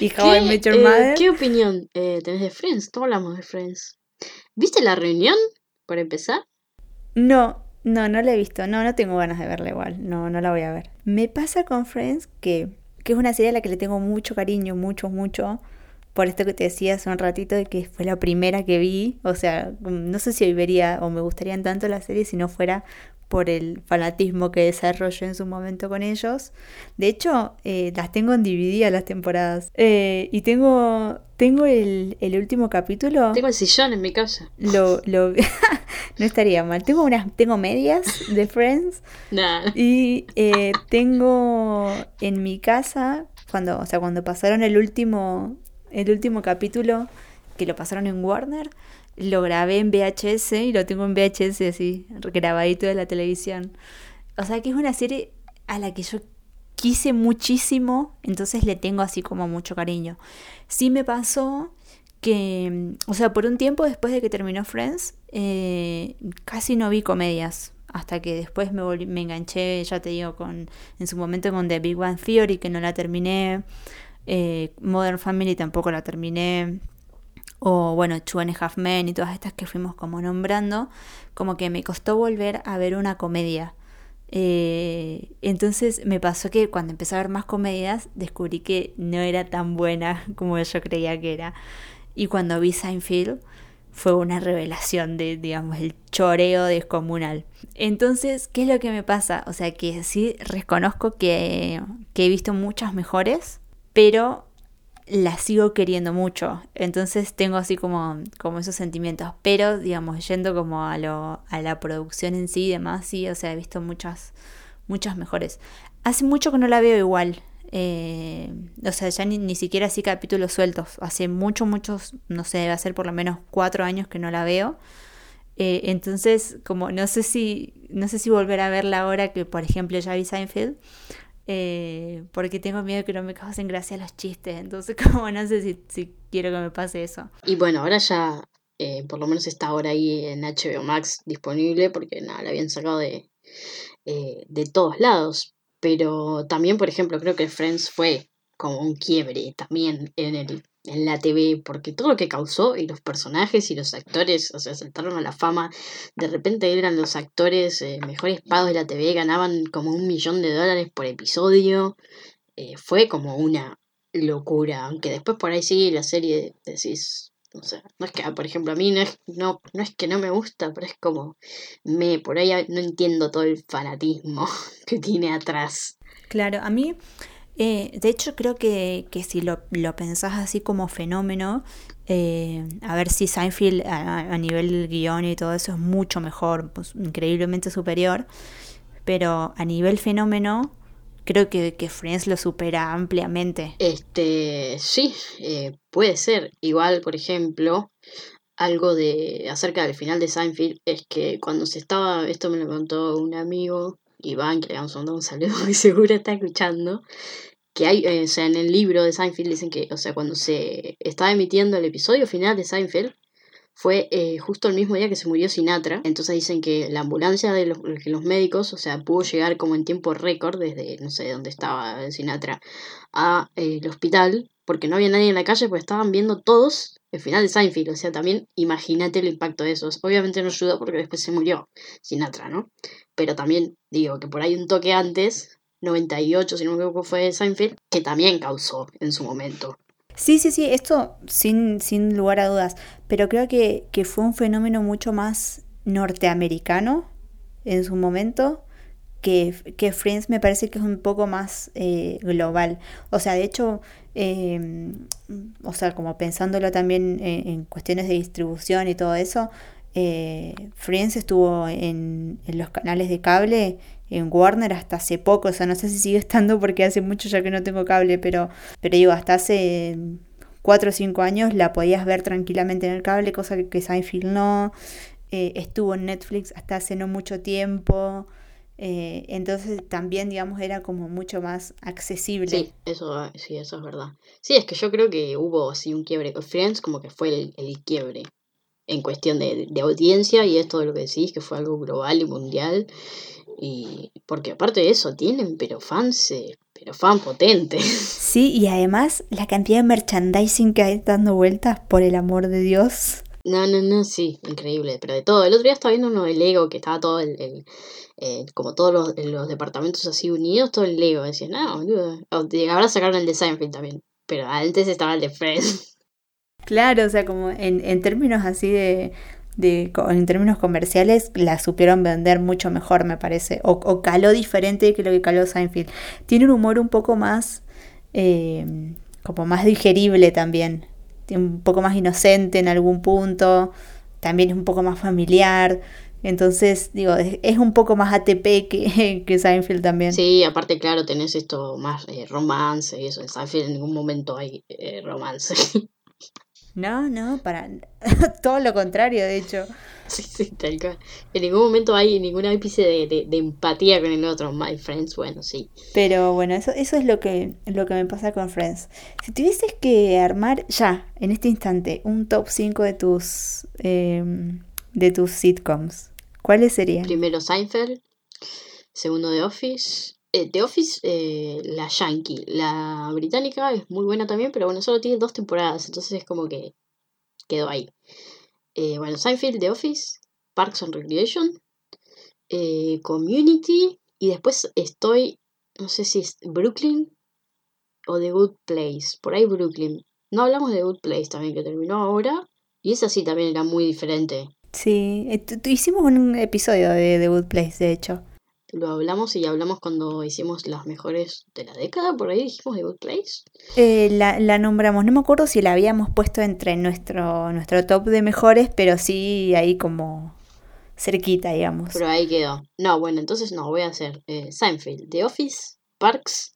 Y How I Met Your Mother. ¿Qué opinión tenés de Friends? No hablamos de Friends. ¿Viste la reunión? Para empezar. No, no, no la he visto. No, no tengo ganas de verla igual. No, no la voy a ver. Me pasa con Friends que, que es una serie a la que le tengo mucho cariño, mucho, mucho. Por esto que te decía hace un ratito de que fue la primera que vi. O sea, no sé si hoy vería o me gustarían tanto la serie si no fuera por el fanatismo que desarrollé en su momento con ellos. De hecho, eh, las tengo en DVD a las temporadas. Eh, y tengo, tengo el, el último capítulo. Tengo el sillón en mi casa. Lo, *laughs* lo, *laughs* no estaría mal. Tengo unas, tengo medias de Friends Nah. y eh, tengo en mi casa cuando, o sea, cuando pasaron el último, el último capítulo que lo pasaron en Warner, lo grabé en VHS y lo tengo en VHS así grabadito de la televisión. O sea que es una serie a la que yo quise muchísimo, entonces le tengo así como mucho cariño. Sí me pasó que, o sea, por un tiempo después de que terminó Friends, eh, casi no vi comedias. Hasta que después me, me enganché, ya te digo, con en su momento con The Big Bang Theory, que no la terminé. Eh, Modern Family tampoco la terminé. O bueno, Two and a Half Men y todas estas que fuimos como nombrando. Como que me costó volver a ver una comedia. Eh, entonces me pasó que cuando empecé a ver más comedias descubrí que no era tan buena *laughs* como yo creía que era. Y cuando vi Seinfeld fue una revelación de, digamos, el choreo descomunal. Entonces, ¿qué es lo que me pasa? O sea, que sí reconozco que, que he visto muchas mejores, pero la sigo queriendo mucho. Entonces tengo así como, como esos sentimientos. Pero, digamos, yendo como a, lo, a la producción en sí y demás, sí, o sea, he visto muchas, muchas mejores. Hace mucho que no la veo igual. eh, o sea, ya ni, ni siquiera así capítulos sueltos. Hace muchos, muchos, no sé, debe ser por lo menos cuatro años que no la veo. Eh, entonces, como no sé si, no sé si volver a verla ahora que, por ejemplo, ya vi Seinfeld. Eh, porque tengo miedo que no me causen gracia los chistes. Entonces, *laughs* como no sé si, si quiero que me pase eso. Y bueno, ahora ya, eh, por lo menos está ahora ahí en HBO Max disponible, porque nada, la habían sacado de, eh, de todos lados. Pero también, por ejemplo, creo que Friends fue como un quiebre también en el en la TV, porque todo lo que causó y los personajes y los actores, o sea, saltaron a la fama. De repente eran los actores eh, mejores pagos de la TV, ganaban como un millón de dólares por episodio. Eh, fue como una locura, aunque después por ahí sigue la serie, decís, o sea, no es que, por ejemplo, a mí no es, no, no es que no me gusta, pero es como, me, por ahí no entiendo todo el fanatismo *laughs* que tiene atrás. Claro, a mí, eh, de hecho creo que, que si lo, lo pensás así como fenómeno, eh, a ver si Seinfeld a, nivel guion y todo eso es mucho mejor, pues, increíblemente superior, pero a nivel fenómeno creo que, que Friends lo supera ampliamente. Este, sí, eh, puede ser. Igual, por ejemplo, algo de acerca del final de Seinfeld es que cuando se estaba, esto me lo contó un amigo Iván, que le damos *laughs* un saludo, que seguro está escuchando, que hay, eh, o sea, en el libro de Seinfeld dicen que, o sea, cuando se estaba emitiendo el episodio final de Seinfeld, fue eh, justo el mismo día que se murió Sinatra. Entonces dicen que la ambulancia de los, los médicos, o sea, pudo llegar como en tiempo récord desde, no sé, dónde estaba Sinatra, a eh, el hospital, porque no había nadie en la calle, pues estaban viendo todos el final de Seinfeld. O sea, también imagínate el impacto de esos. Obviamente no ayuda porque después se murió Sinatra, ¿no? Pero también digo que por ahí un toque antes 98, si no me equivoco, fue Seinfeld, que también causó en su momento. Sí, sí, sí, esto sin, sin lugar a dudas, pero creo que, fue un fenómeno mucho más norteamericano en su momento. Que, que Friends me parece que es un poco más eh, global. O sea, de hecho, em, o sea, como pensándolo también en, cuestiones de distribución y todo eso, eh, Friends estuvo en, los canales de cable en Warner hasta hace poco, o sea, no sé si sigue estando porque hace mucho ya que no tengo cable, pero, pero digo, hasta hace 4 o 5 años la podías ver tranquilamente en el cable, cosa que, Seinfeld no. Eh, estuvo en Netflix hasta hace no mucho tiempo. Eh, entonces también, digamos, era como mucho más accesible. Sí, eso, sí, eso es verdad. Sí, es que yo creo que hubo así un quiebre. Friends como que fue el, el quiebre en cuestión de, de, audiencia y esto de lo que decís, que fue algo global y mundial. Y porque aparte de eso, tienen pero fans, eh, pero fan potentes. *laughs* Sí, y además la cantidad de merchandising que hay dando vueltas, por el amor de Dios. No, no, no, sí, increíble, pero de todo. El otro día estaba viendo uno de Lego que estaba todo el, el como todos los, los, departamentos así unidos, todo el Lego. Decía, no, boludo. Ahora sacaron el de Seinfeld también, pero antes estaba el de Friends. *laughs* Claro, o sea, como en, en términos así de, de, en términos comerciales la supieron vender mucho mejor, me parece. O, caló diferente que lo que caló Seinfeld. Tiene un humor un poco más, eh, como más digerible también. Un poco más inocente en algún punto. También es un poco más familiar. Entonces, digo, es, un poco más ATP que, *laughs* que Seinfeld también. Sí, aparte, claro, tenés esto más eh, romance y eso. En Seinfeld en ningún momento hay eh, romance. *laughs* No, no, para *laughs* todo lo contrario, de hecho. Sí, sí, tal cual. En ningún momento hay ningún ápice de, de, empatía con el otro, My Friends, bueno, sí. Pero bueno, eso, eso es lo que, lo que me pasa con Friends. Si tuvieses que armar ya, en este instante, un top 5 de tus, em, de tus sitcoms, ¿cuáles serían? Primero Seinfeld, segundo The Office, eh, The Office, eh, la yankee. La británica es muy buena también, pero bueno, solo tiene dos temporadas, entonces es como que quedó ahí. Eh, bueno, Seinfeld, The Office, Parks and Recreation, Community, y después estoy, no sé si es Brooklyn o The Good Place, por ahí Brooklyn. No hablamos de The Good Place también, que terminó ahora, y esa sí también era muy diferente. Sí, hicimos un episodio de The Good Place, de hecho lo hablamos y hablamos cuando hicimos las mejores de la década, por ahí dijimos The Good Place. Eh, la, la, nombramos, no me acuerdo si la habíamos puesto entre nuestro, nuestro top de mejores, pero sí ahí como cerquita, digamos. Pero ahí quedó. No, bueno, entonces no, voy a hacer eh, Seinfeld, The Office, Parks,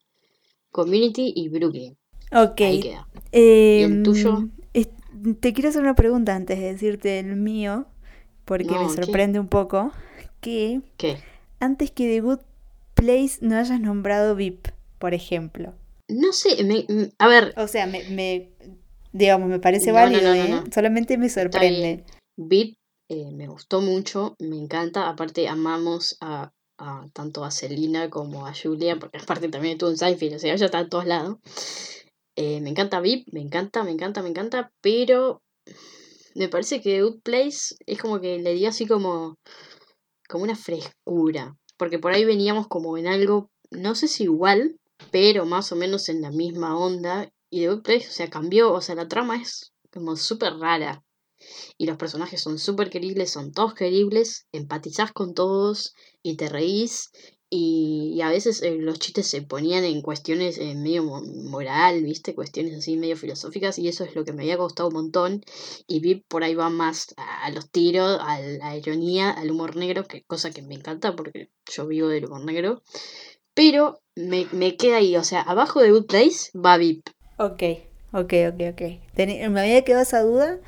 Community y Brooklyn. Ok. Ahí queda. ¿Y el tuyo? Em, te quiero hacer una pregunta antes de decirte el mío, porque me sorprende un poco. Que ¿Qué? Antes que The Good Place no hayas nombrado VIP, por ejemplo. No sé, a ver. O sea, me, digamos, me parece válido, ¿eh? Solamente me sorprende. VIP eh, me gustó mucho, me encanta. Aparte, amamos a, tanto a Selina como a Julia, porque aparte también estuvo en Seinfeld, o sea, ella está en todos lados. Eh, me encanta VIP, me encanta, me encanta, me encanta, pero me parece que The Good Place es como que le dio así como como una frescura, porque por ahí veníamos como en algo, no sé si igual, pero más o menos en la misma onda, y de Place, o sea, cambió, o sea, la trama es como súper rara, y los personajes son súper queribles, son todos queribles, empatizás con todos y te reís, y, a veces eh, los chistes se ponían en cuestiones eh, medio moral, ¿viste? Cuestiones así medio filosóficas y eso es lo que me había costado un montón. Y vi por ahí va más a, los tiros, a la ironía, al humor negro, que cosa que me encanta porque yo vivo del humor negro. Pero me, me queda ahí, o sea, abajo de Good Place va VIP. Ok, ok, ok, ok. me había quedado esa duda.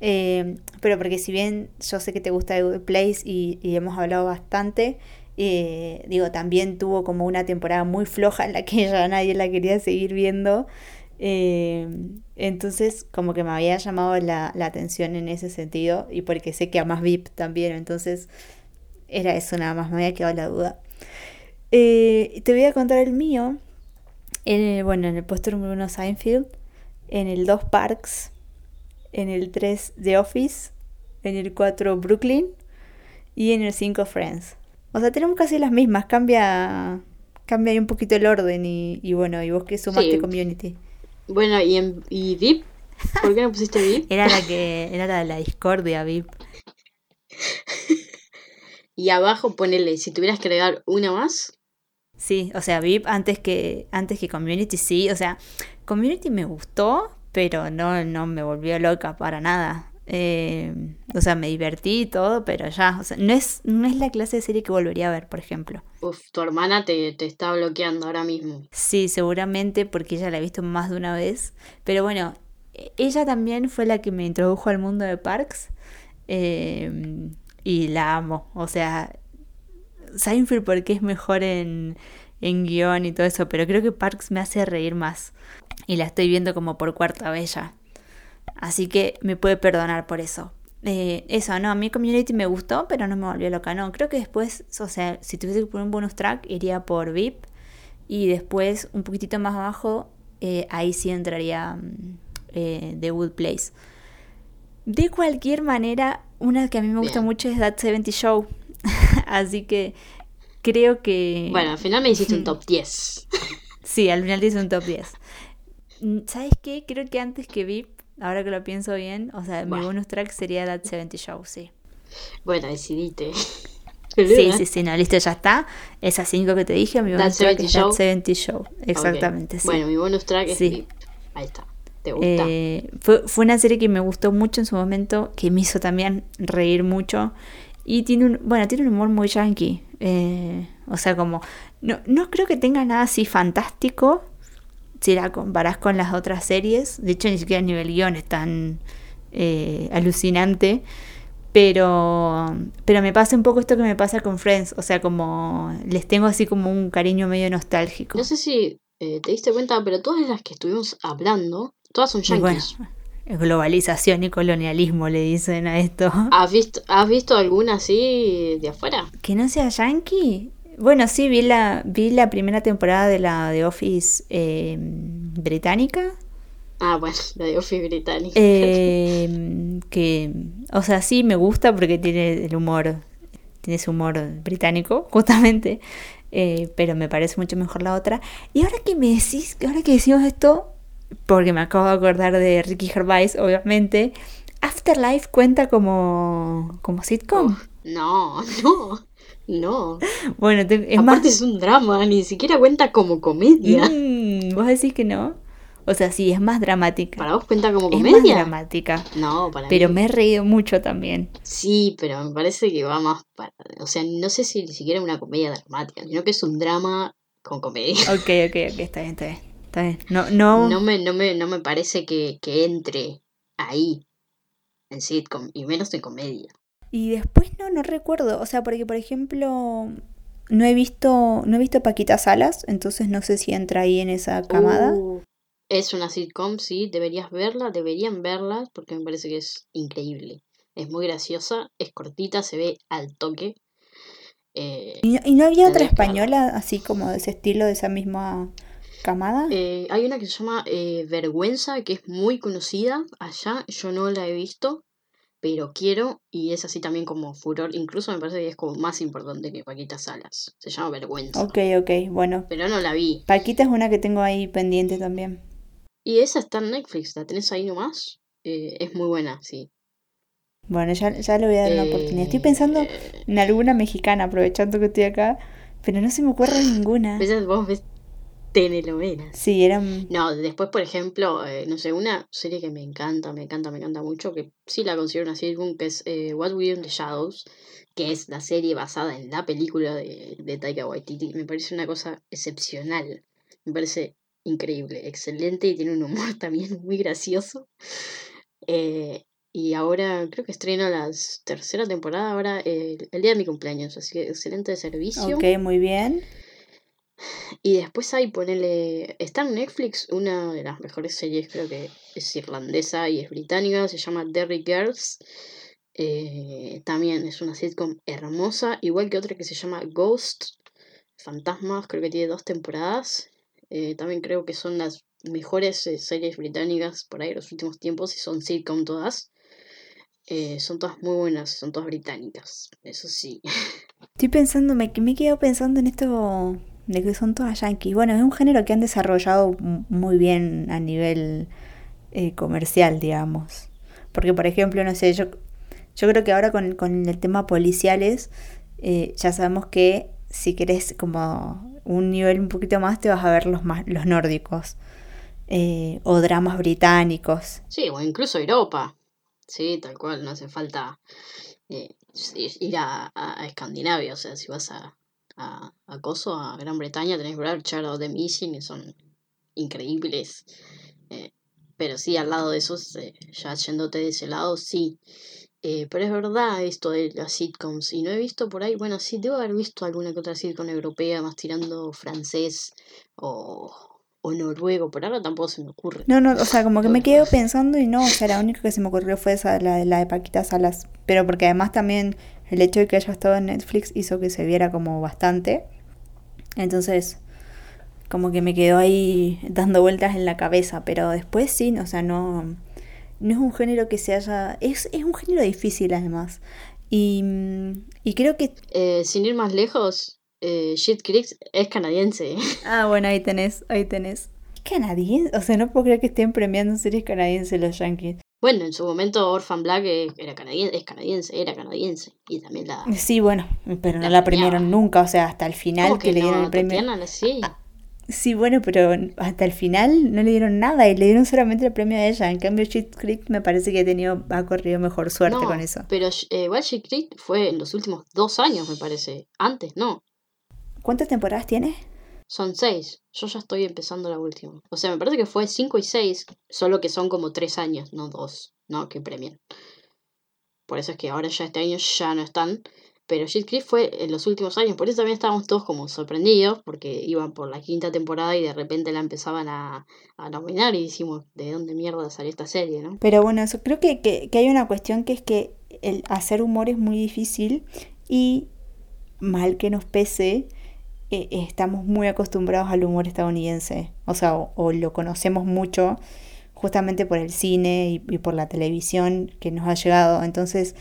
Eh, pero porque si bien yo sé que te gusta Good Place y, y hemos hablado bastante, Eh, digo, también tuvo como una temporada muy floja en la que *laughs* ya nadie la quería seguir viendo. Eh, entonces, como que me había llamado la, la, atención en ese sentido y porque sé que amas VIP también, entonces era eso nada más, me había quedado la duda. Eh, te voy a contar el mío. En bueno, en el puesto número 1 Seinfeld, en el 2 Parks, en el 3 The Office, en el 4 Brooklyn y en el 5 Friends. O sea, tenemos casi las mismas, cambia cambia ahí un poquito el orden y, y bueno, y vos que sumaste Community. Bueno, ¿y, en, y VIP? ¿Por qué no pusiste VIP? *laughs* era la que era la, la discordia VIP. *laughs* y abajo ponele, si tuvieras que agregar una más. Sí, o sea, VIP antes que antes que Community sí, o sea, Community me gustó, pero no no me volvió loca para nada. Eh, o sea, me divertí y todo, pero ya, o sea, no es, no es la clase de serie que volvería a ver, por ejemplo. Uf, tu hermana te, te está bloqueando ahora mismo. Sí, seguramente porque ella la ha visto más de una vez. Pero bueno, ella también fue la que me introdujo al mundo de Parks. Eh, y la amo. O sea, Seinfeld porque es mejor en, en guion y todo eso, pero creo que Parks me hace reír más. Y la estoy viendo como por cuarta vez ya. Así que me puede perdonar por eso. Eh, eso, no, a mí Community me gustó, pero no me volvió loca. No, creo que después, o sea, si tuviese que poner un bonus track, iría por VIP. Y después, un poquitito más abajo, eh, ahí sí entraría mm, eh, The Wood Place. De cualquier manera, una que a mí me gusta mucho es That 70 Show. *laughs* Así que creo que. Bueno, al final me hiciste un *laughs* top 10. sí, al final te hice un top 10. Mm, ¿Sabes qué? Creo que antes que VIP Ahora que lo pienso bien, o sea, mi bonus track sería That 70 Show, sí. Bueno, decidite. Sí, *laughs* sí, sí, no, listo, ya está. Esas cinco que te dije, mi bonus track es That 70 Show. Exactamente, sí. Bueno, mi bonus track es sí. Ahí está. ¿Te gusta? Eh, fue, fue una serie que me gustó mucho en su momento, que me hizo también reír mucho. Y tiene un, bueno, tiene un humor muy yankee. Eh, o sea, como, no, no creo que tenga nada así fantástico, si la comparás con las otras series. De hecho, ni siquiera a nivel guion es tan eh, alucinante. Pero, pero me pasa un poco esto que me pasa con Friends. O sea, como les tengo así como un cariño medio nostálgico. No sé si eh, te diste cuenta, pero todas las que estuvimos hablando, todas son yankees. globalización y colonialismo le dicen a esto. ¿Has visto, ¿Has visto alguna así de afuera? Que no sea yankee. Bueno, sí, vi la, vi la primera temporada de la de Office eh, británica. Ah, bueno, la de Office británica. Eh, que, o sea, sí me gusta porque tiene el humor, tiene ese humor británico, *laughs* justamente. Eh, pero me parece mucho mejor la otra. Y ahora que me decís, ahora que decimos esto, porque me acabo de acordar de Ricky Gervais, obviamente, Afterlife cuenta como, como sitcom. no, *laughs* no. No. Bueno, es Aparte es un drama, ni siquiera cuenta como comedia. Mm, ¿Vos decís que no? O sea, sí, es más dramática. ¿Para vos cuenta como comedia? Es más dramática. No, para Pero me he reído mucho también. Sí, pero me parece que va más para... O sea, no sé si ni siquiera es una comedia dramática, sino que es un drama con comedia. Ok, ok, ok, está bien, está bien. Está bien. No, no... No, me, no, me, no me parece que, que entre ahí en sitcom, y menos en comedia. Y después no, no recuerdo. O sea, porque por ejemplo, no he visto, no he visto Paquita Salas, entonces no sé si entra ahí en esa camada. Uh, es una sitcom, sí, deberías verla, deberían verla, porque me parece que es increíble. Es muy graciosa, es cortita, se ve al toque. Eh, ¿Y, no, había otra española así como de ese estilo, de esa misma camada? Eh, hay una que se llama eh, Vergüenza, que es muy conocida allá, yo no la he visto pero quiero, y es así también como furor, incluso me parece que es como más importante que Paquita Salas. Se llama Vergüenza. Ok, ok, bueno. Pero no la vi. Paquita es una que tengo ahí pendiente también. Y esa está en Netflix, ¿la tenés ahí nomás? Eh, es muy buena, sí. Bueno, ya, ya le voy a dar una oportunidad. Estoy pensando eh, en alguna mexicana, aprovechando que estoy acá, pero no se me ocurre ninguna. Vos ves telenovelas. Sí, eran... No, después, por ejemplo, eh, no sé, una serie que me encanta, me encanta, me encanta mucho, que sí la considero una sitcom, que es eh, What We Do in the Shadows, que es la serie basada en la película de, de Taika Waititi. Me parece una cosa excepcional. Me parece increíble, excelente y tiene un humor *laughs* también muy gracioso. Eh, Y ahora creo que estreno la tercera temporada ahora el, el día de mi cumpleaños, así que excelente servicio. Ok, muy bien. Y después hay, ponele. Está en Netflix una de las mejores series, creo que es irlandesa y es británica, se llama Derry Girls. Eh, también es una sitcom hermosa, igual que otra que se llama Ghost, Fantasmas, creo que tiene dos temporadas. Eh, también creo que son las mejores eh, series británicas por ahí de los últimos tiempos y son sitcom todas. son todas muy buenas, son todas británicas, eso sí. Estoy pensando, me, me quedo pensando en esto de que son todas yankees. Bueno, es un género que han desarrollado muy bien a nivel comercial, digamos. Porque, por ejemplo, no sé, yo yo creo que ahora con, el tema policiales eh, ya sabemos que si querés como un nivel un poquito más te vas a ver los, más, los nórdicos eh, o dramas británicos. Sí, o incluso Europa. Sí, tal cual, no hace falta eh, ir a, Escandinavia, o sea, si vas a, a, a Coso, a Gran Bretaña, tenés Bradshaw o The Missing, y son increíbles. pero sí, al lado de esos, ya yéndote de ese lado, sí. Eh, pero es verdad esto de las sitcoms. Y no he visto por ahí, bueno, sí, debo haber visto alguna que otra sitcom europea, más tirando francés o, o noruego. Por ahora tampoco se me ocurre. No, no, o sea, como que me quedo pensando y no, o sea, la única que se me ocurrió fue esa, la, la de Paquita Salas. Pero porque además también el hecho de que haya estado en Netflix hizo que se viera como bastante. Entonces, como que me quedó ahí dando vueltas en la cabeza. Pero después sí, o sea, no no es un género que se haya... Es, es un género difícil además. Y, y creo que... Eh, sin ir más lejos, eh, Shit Creek es canadiense. *laughs* Ah, bueno, ahí tenés, ahí tenés. ¿Canadiense? O sea, no puedo creer que estén premiando series canadienses los Yankees. Bueno, en su momento Orphan Black era canadiense, es canadiense, era canadiense. Y también la... Sí, bueno, pero no la premiaron nunca, o sea, hasta el final que, le dieron el premio. sí. Ah, Sí, bueno, pero hasta el final no le dieron nada y le dieron solamente el premio a ella. En cambio, Shit Creek me parece que ha, tenido, ha corrido mejor suerte con eso. Pero eh, igual Shit Creek fue en los últimos dos años, me parece. Antes, no. ¿Cuántas temporadas tiene? Son seis. Yo ya estoy empezando la última. O sea, me parece que fue cinco y seis, solo que son como tres años, no dos, ¿no? Que premian. Por eso es que ahora ya este año ya no están. Pero Shit Creek fue en los últimos años, por eso también estábamos todos como sorprendidos, porque iban por la quinta temporada y de repente la empezaban a, a nominar y decimos, ¿de dónde mierda salió esta serie, no? Pero bueno, eso, creo que, que, hay una cuestión que es que el hacer humor es muy difícil y mal que nos pese, eh, estamos muy acostumbrados al humor estadounidense, o sea, o, lo conocemos mucho justamente por el cine y, y por la televisión que nos ha llegado, entonces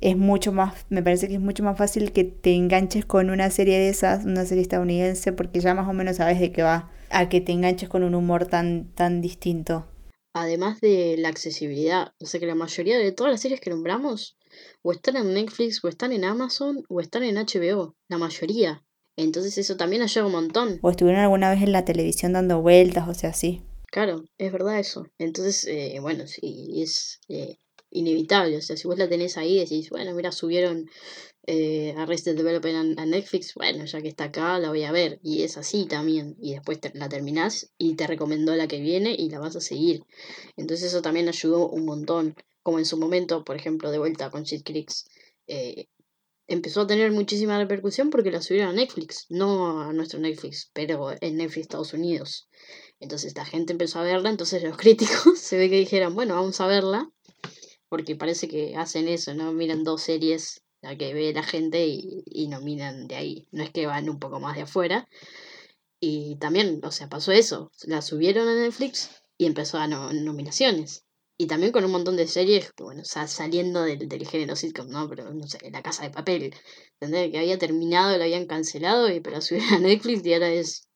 es mucho más, me parece que es mucho más fácil que te enganches con una serie de esas, una serie estadounidense, porque ya más o menos sabes de qué va, a que te enganches con un humor tan, tan distinto. Además de la accesibilidad, o sea que la mayoría de todas las series que nombramos, o están en Netflix, o están en Amazon, o están en HBO, la mayoría. Entonces eso también ayuda un montón. O estuvieron alguna vez en la televisión dando vueltas, o sea, sí. Claro, es verdad eso. Entonces, eh, bueno, sí, es eh, inevitable. O sea, si vos la tenés ahí, decís, bueno, mira, subieron eh, Arrested Development a, Netflix, bueno, ya que está acá, la voy a ver. Y es así también. Y después la terminás y te recomendó la que viene y la vas a seguir. Entonces eso también ayudó un montón. Como en su momento, por ejemplo, de vuelta con Shit Creeks. Eh, empezó a tener muchísima repercusión porque la subieron a Netflix, no a nuestro Netflix, pero en Netflix Estados Unidos. Entonces la gente empezó a verla, entonces los *laughs* críticos se ve que dijeron, bueno, vamos a verla porque parece que hacen eso, ¿no? Miran dos series la que ve la gente y, y nominan de ahí. No es que van un poco más de afuera. Y también, o sea, pasó eso. La subieron a Netflix y empezó a no, nominaciones. Y también con un montón de series, bueno, o sea, saliendo del, del género sitcom, ¿no? Pero, no sé, La Casa de Papel. ¿Entendés? Que había terminado, la habían cancelado, y pero *laughs* subieron a Netflix y ahora es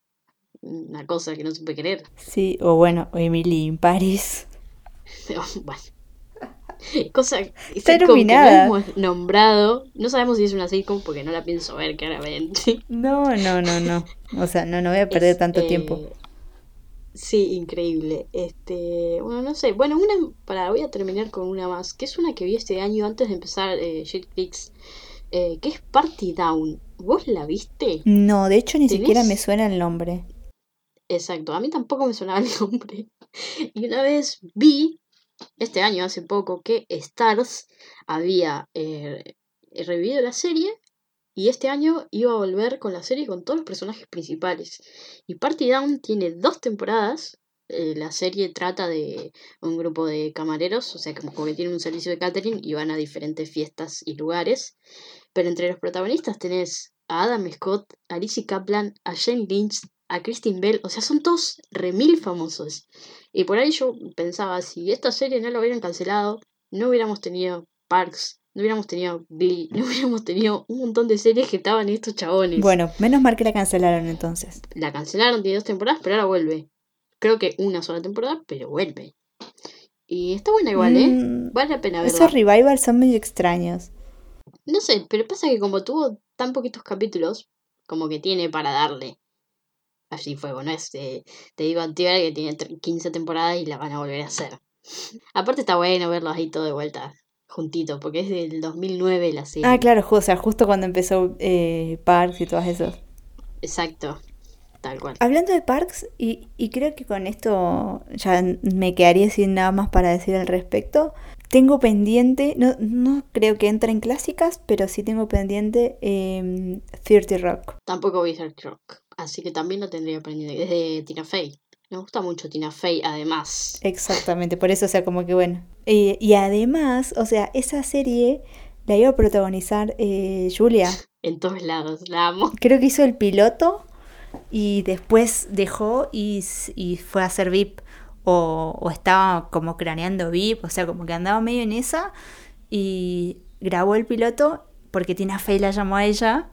una cosa que no se puede creer. Sí, o bueno, Emily in Paris. *laughs* bueno, Cosa que hemos nombrado. No sabemos si es una sitcom porque no la pienso ver claramente. No, no, no, no. O sea, no, no voy a perder tanto este, tiempo. Sí, increíble. Este, bueno, no sé. Bueno, una para voy a terminar con una más, que es una que vi este año antes de empezar eh, eh que es Party Down. ¿Vos la viste? No, de hecho ni siquiera me suena el nombre. Exacto, a mí tampoco me sonaba el nombre. *laughs* Y una vez vi este año, hace poco, que Stars había eh, revivido la serie y este año iba a volver con la serie con todos los personajes principales. Y Party Down tiene dos temporadas. eh, la serie trata de un grupo de camareros, o sea, como que tienen un servicio de catering y van a diferentes fiestas y lugares. Pero entre los protagonistas tenés a Adam Scott, a Lizzie Kaplan, a Jane Lynch, a Christine Bell, o sea, son todos remil famosos. Y por ahí yo pensaba, si esta serie no la hubieran cancelado, no hubiéramos tenido Parks, no hubiéramos tenido Glee, no hubiéramos tenido un montón de series que estaban estos chabones. Bueno, menos mal que la cancelaron entonces. La cancelaron, tiene dos temporadas, pero ahora vuelve. Creo que una sola temporada, pero vuelve. Y está buena igual, ¿eh? Mm, Vale la pena verla. Esos revivals son medio extraños. No sé, pero pasa que como tuvo tan poquitos capítulos, como que tiene para darle. Así fue, bueno, es, eh, te digo Antigua que tiene tre- 15 temporadas y la van a volver a hacer. *laughs* Aparte está bueno verlos ahí todo de vuelta, juntitos, porque es del 2009 la serie. Ah, claro, o sea, justo cuando empezó eh, Parks y todas esos. Exacto, tal cual. Hablando de Parks, y, y creo que con esto ya me quedaría sin nada más para decir al respecto. Tengo pendiente, no, no creo que entre en clásicas, pero sí tengo pendiente eh, 30 Rock. Tampoco vi Third Rock, así que también lo tendría pendiente. Es de Tina Fey. Me gusta mucho Tina Fey, además. Exactamente, por eso, o sea, como que bueno. Eh, y además, o sea, esa serie la iba a protagonizar eh, Julia. *laughs* En todos lados, la amo. Creo que hizo el piloto y después dejó y, y fue a hacer VIP. O, o estaba como craneando VIP, o sea, como que andaba medio en esa. Y grabó el piloto porque Tina Fey la llamó a ella.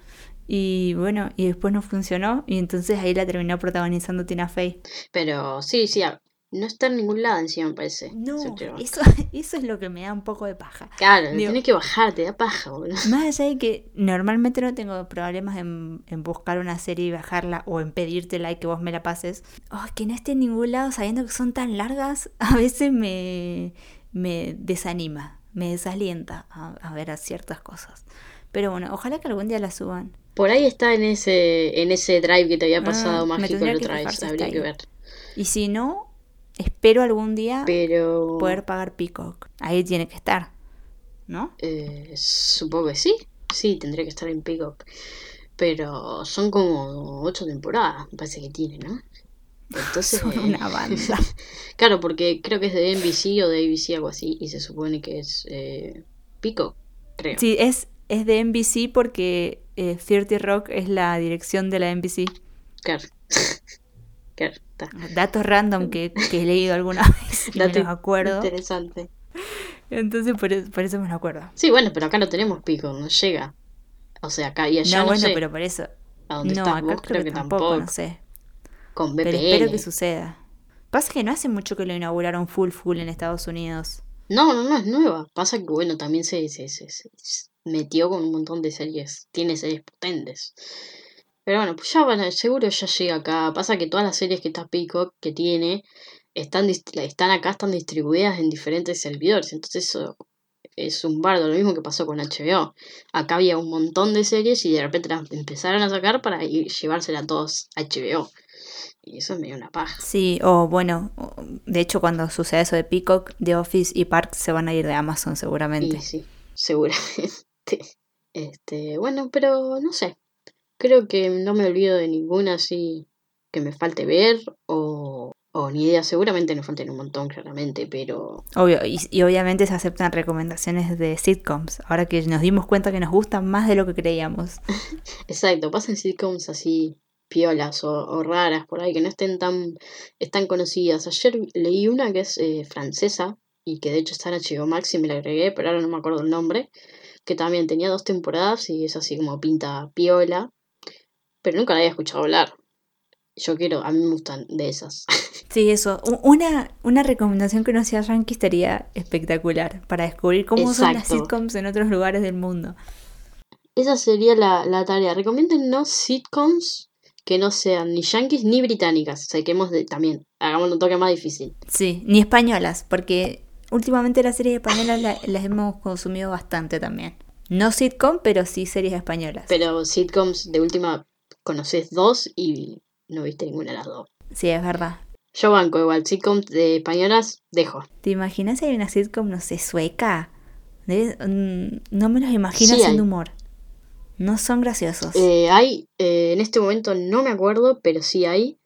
Y bueno, y después no funcionó. Y entonces ahí la terminó protagonizando Tina Fey. Pero sí, sí, no está en ningún lado encima, me parece. No, eso, *laughs* eso es lo que me da un poco de paja. Claro, Digo- tenés que bajar, te da paja, boludo. *laughs* Más allá de que normalmente no tengo problemas en, en buscar una serie y bajarla o en pedírtela y que vos me la pases, oh, que no esté en ningún lado sabiendo que son tan largas, *laughs* a veces me, me desanima, me desalienta a, a ver a ciertas cosas. Pero bueno, ojalá que algún día la suban. Por ahí está en ese, en ese drive que te había Ah, pasado me mágico que otra vez, habría que ver. Y si no, espero algún día Pero poder pagar Peacock. Ahí tiene que estar, ¿no? eh, supongo que sí, sí, tendría que estar en Peacock. Pero son como ocho temporadas, me parece que tiene, ¿no? Entonces, Son eh, una banda. *laughs* claro, porque creo que es de NBC o de ABC, algo así, y se supone que es eh, Peacock, creo. Sí, es, es de NBC porque eh, 30 Rock es la dirección de la NBC. Claro. *laughs* claro, está. Datos random que, que he leído alguna *laughs* vez y me Dato los acuerdo. Interesante. Entonces por eso, por eso me lo acuerdo. Sí, bueno, pero acá no tenemos Peacock, no llega. O sea, acá y allá no, no, bueno, sé. pero por eso. A dónde No, estás acá vos, creo que, tampoco, tampoco. no sé. Con Pero espero que suceda. Pasa que no hace mucho que lo inauguraron full full en Estados Unidos. No, no, no es nueva. Pasa que, bueno, también se, se, se- se metió con un montón de series. Tiene series potentes. Pero bueno, pues ya bueno, seguro ya llega acá. Pasa que todas las series que está Peacock que tiene están, están acá, están distribuidas en diferentes servidores. Entonces eso es un bardo. Lo mismo que pasó con HBO. Acá había un montón de series y de repente las empezaron a sacar para ir, llevársela a todos a HBO. Y eso es medio una paja. Sí, o bueno, de hecho cuando suceda eso de Peacock, The Office y Parks se van a ir de Amazon seguramente. Y sí, seguramente. Este, bueno, pero no sé. Creo que no me olvido de ninguna así que me falte ver o, o ni idea. Seguramente me falten un montón, claramente, pero Obvio, y, y obviamente se aceptan recomendaciones de sitcoms, ahora que nos dimos cuenta que nos gustan más de lo que creíamos. *laughs* exacto, pasen sitcoms así piolas o, o raras por ahí que no estén tan, están conocidas. Ayer leí una que es eh, francesa y que de hecho está en HBO Max y me la agregué, pero ahora no me acuerdo el nombre. Que también tenía dos temporadas y es así como pinta piola. Pero nunca la había escuchado hablar. Yo quiero, a mí me gustan de esas. *laughs* Sí, eso. Una, una recomendación que no sea yankee estaría espectacular para descubrir cómo son las sitcoms en otros lugares del mundo. Esa sería la, la tarea. Recomiéndennos sitcoms que no sean ni yankees ni británicas. Saquemos de, también, hagamos un toque más difícil. Sí, ni españolas, porque últimamente las series españolas la- las hemos consumido bastante también. No sitcom, pero sí series españolas. Pero sitcoms de última conoces dos y no viste ninguna de las dos. Sí, es verdad. Yo banco igual, sitcoms de españolas, dejo. ¿Te imaginas si hay una sitcom, no sé, sueca? Mm, no me los imagino Sí haciendo hay. humor. No son graciosos. Eh, hay, eh, en este momento no me acuerdo, pero sí hay.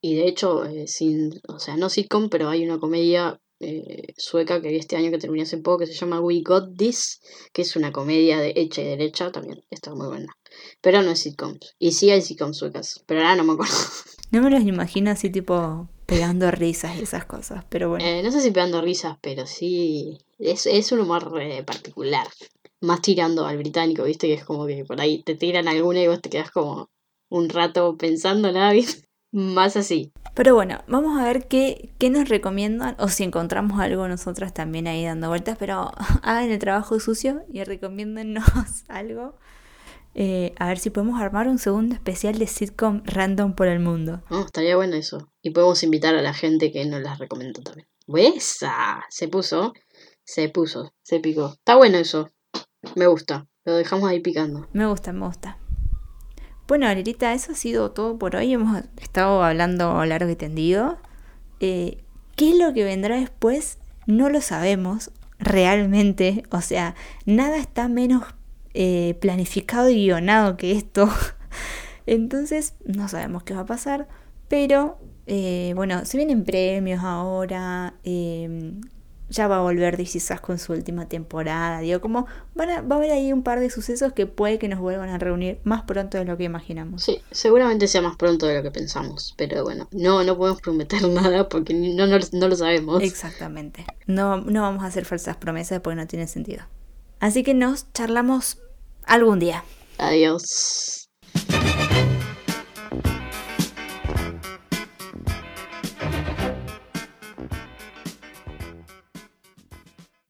Y de hecho, eh, sin, o sea, no sitcom, pero hay una comedia eh, sueca que vi este año que terminó hace poco que se llama We Got This, que es una comedia de hecha y derecha también. Está muy buena. Pero no es sitcom. Y sí hay sitcoms suecas, pero ahora no me acuerdo. *laughs* No me los imagino así tipo pegando risas y esas cosas, pero bueno. Eh, no sé si pegando risas, pero sí. Es, es un humor eh, particular. Más tirando al británico, ¿viste? Que es como que por ahí te tiran alguna y vos te quedas como un rato pensándola, *laughs* ¿viste? Más así. Pero bueno, vamos a ver qué, qué nos recomiendan o si encontramos algo nosotras también ahí dando vueltas, pero *laughs* hagan el trabajo sucio y recomiéndennos *laughs* algo. Eh, a ver si podemos armar un segundo especial de sitcom random por el mundo. No, estaría bueno eso. Y podemos invitar a la gente que nos las recomendó también. ¡Esa! Se puso. Se puso. Se picó. Está bueno eso. Me gusta. Lo dejamos ahí picando. Me gusta, me gusta. Bueno, Alerita, eso ha sido todo por hoy. Hemos estado hablando largo y tendido. Eh, ¿Qué es lo que vendrá después? No lo sabemos realmente. O sea, nada está menos eh, planificado y guionado que esto. *laughs* Entonces, no sabemos qué va a pasar. Pero, eh, bueno, se vienen premios ahora. Ya va a volver Is Us con su última temporada. Digo, como van a- va a haber ahí un par de sucesos que puede que nos vuelvan a reunir más pronto de lo que imaginamos. Sí, seguramente sea más pronto de lo que pensamos. Pero bueno, no, no podemos prometer *laughs* nada porque no, no, lo- no lo sabemos. Exactamente. No, no vamos a hacer falsas promesas porque no tiene sentido. Así que nos charlamos algún día. Adiós.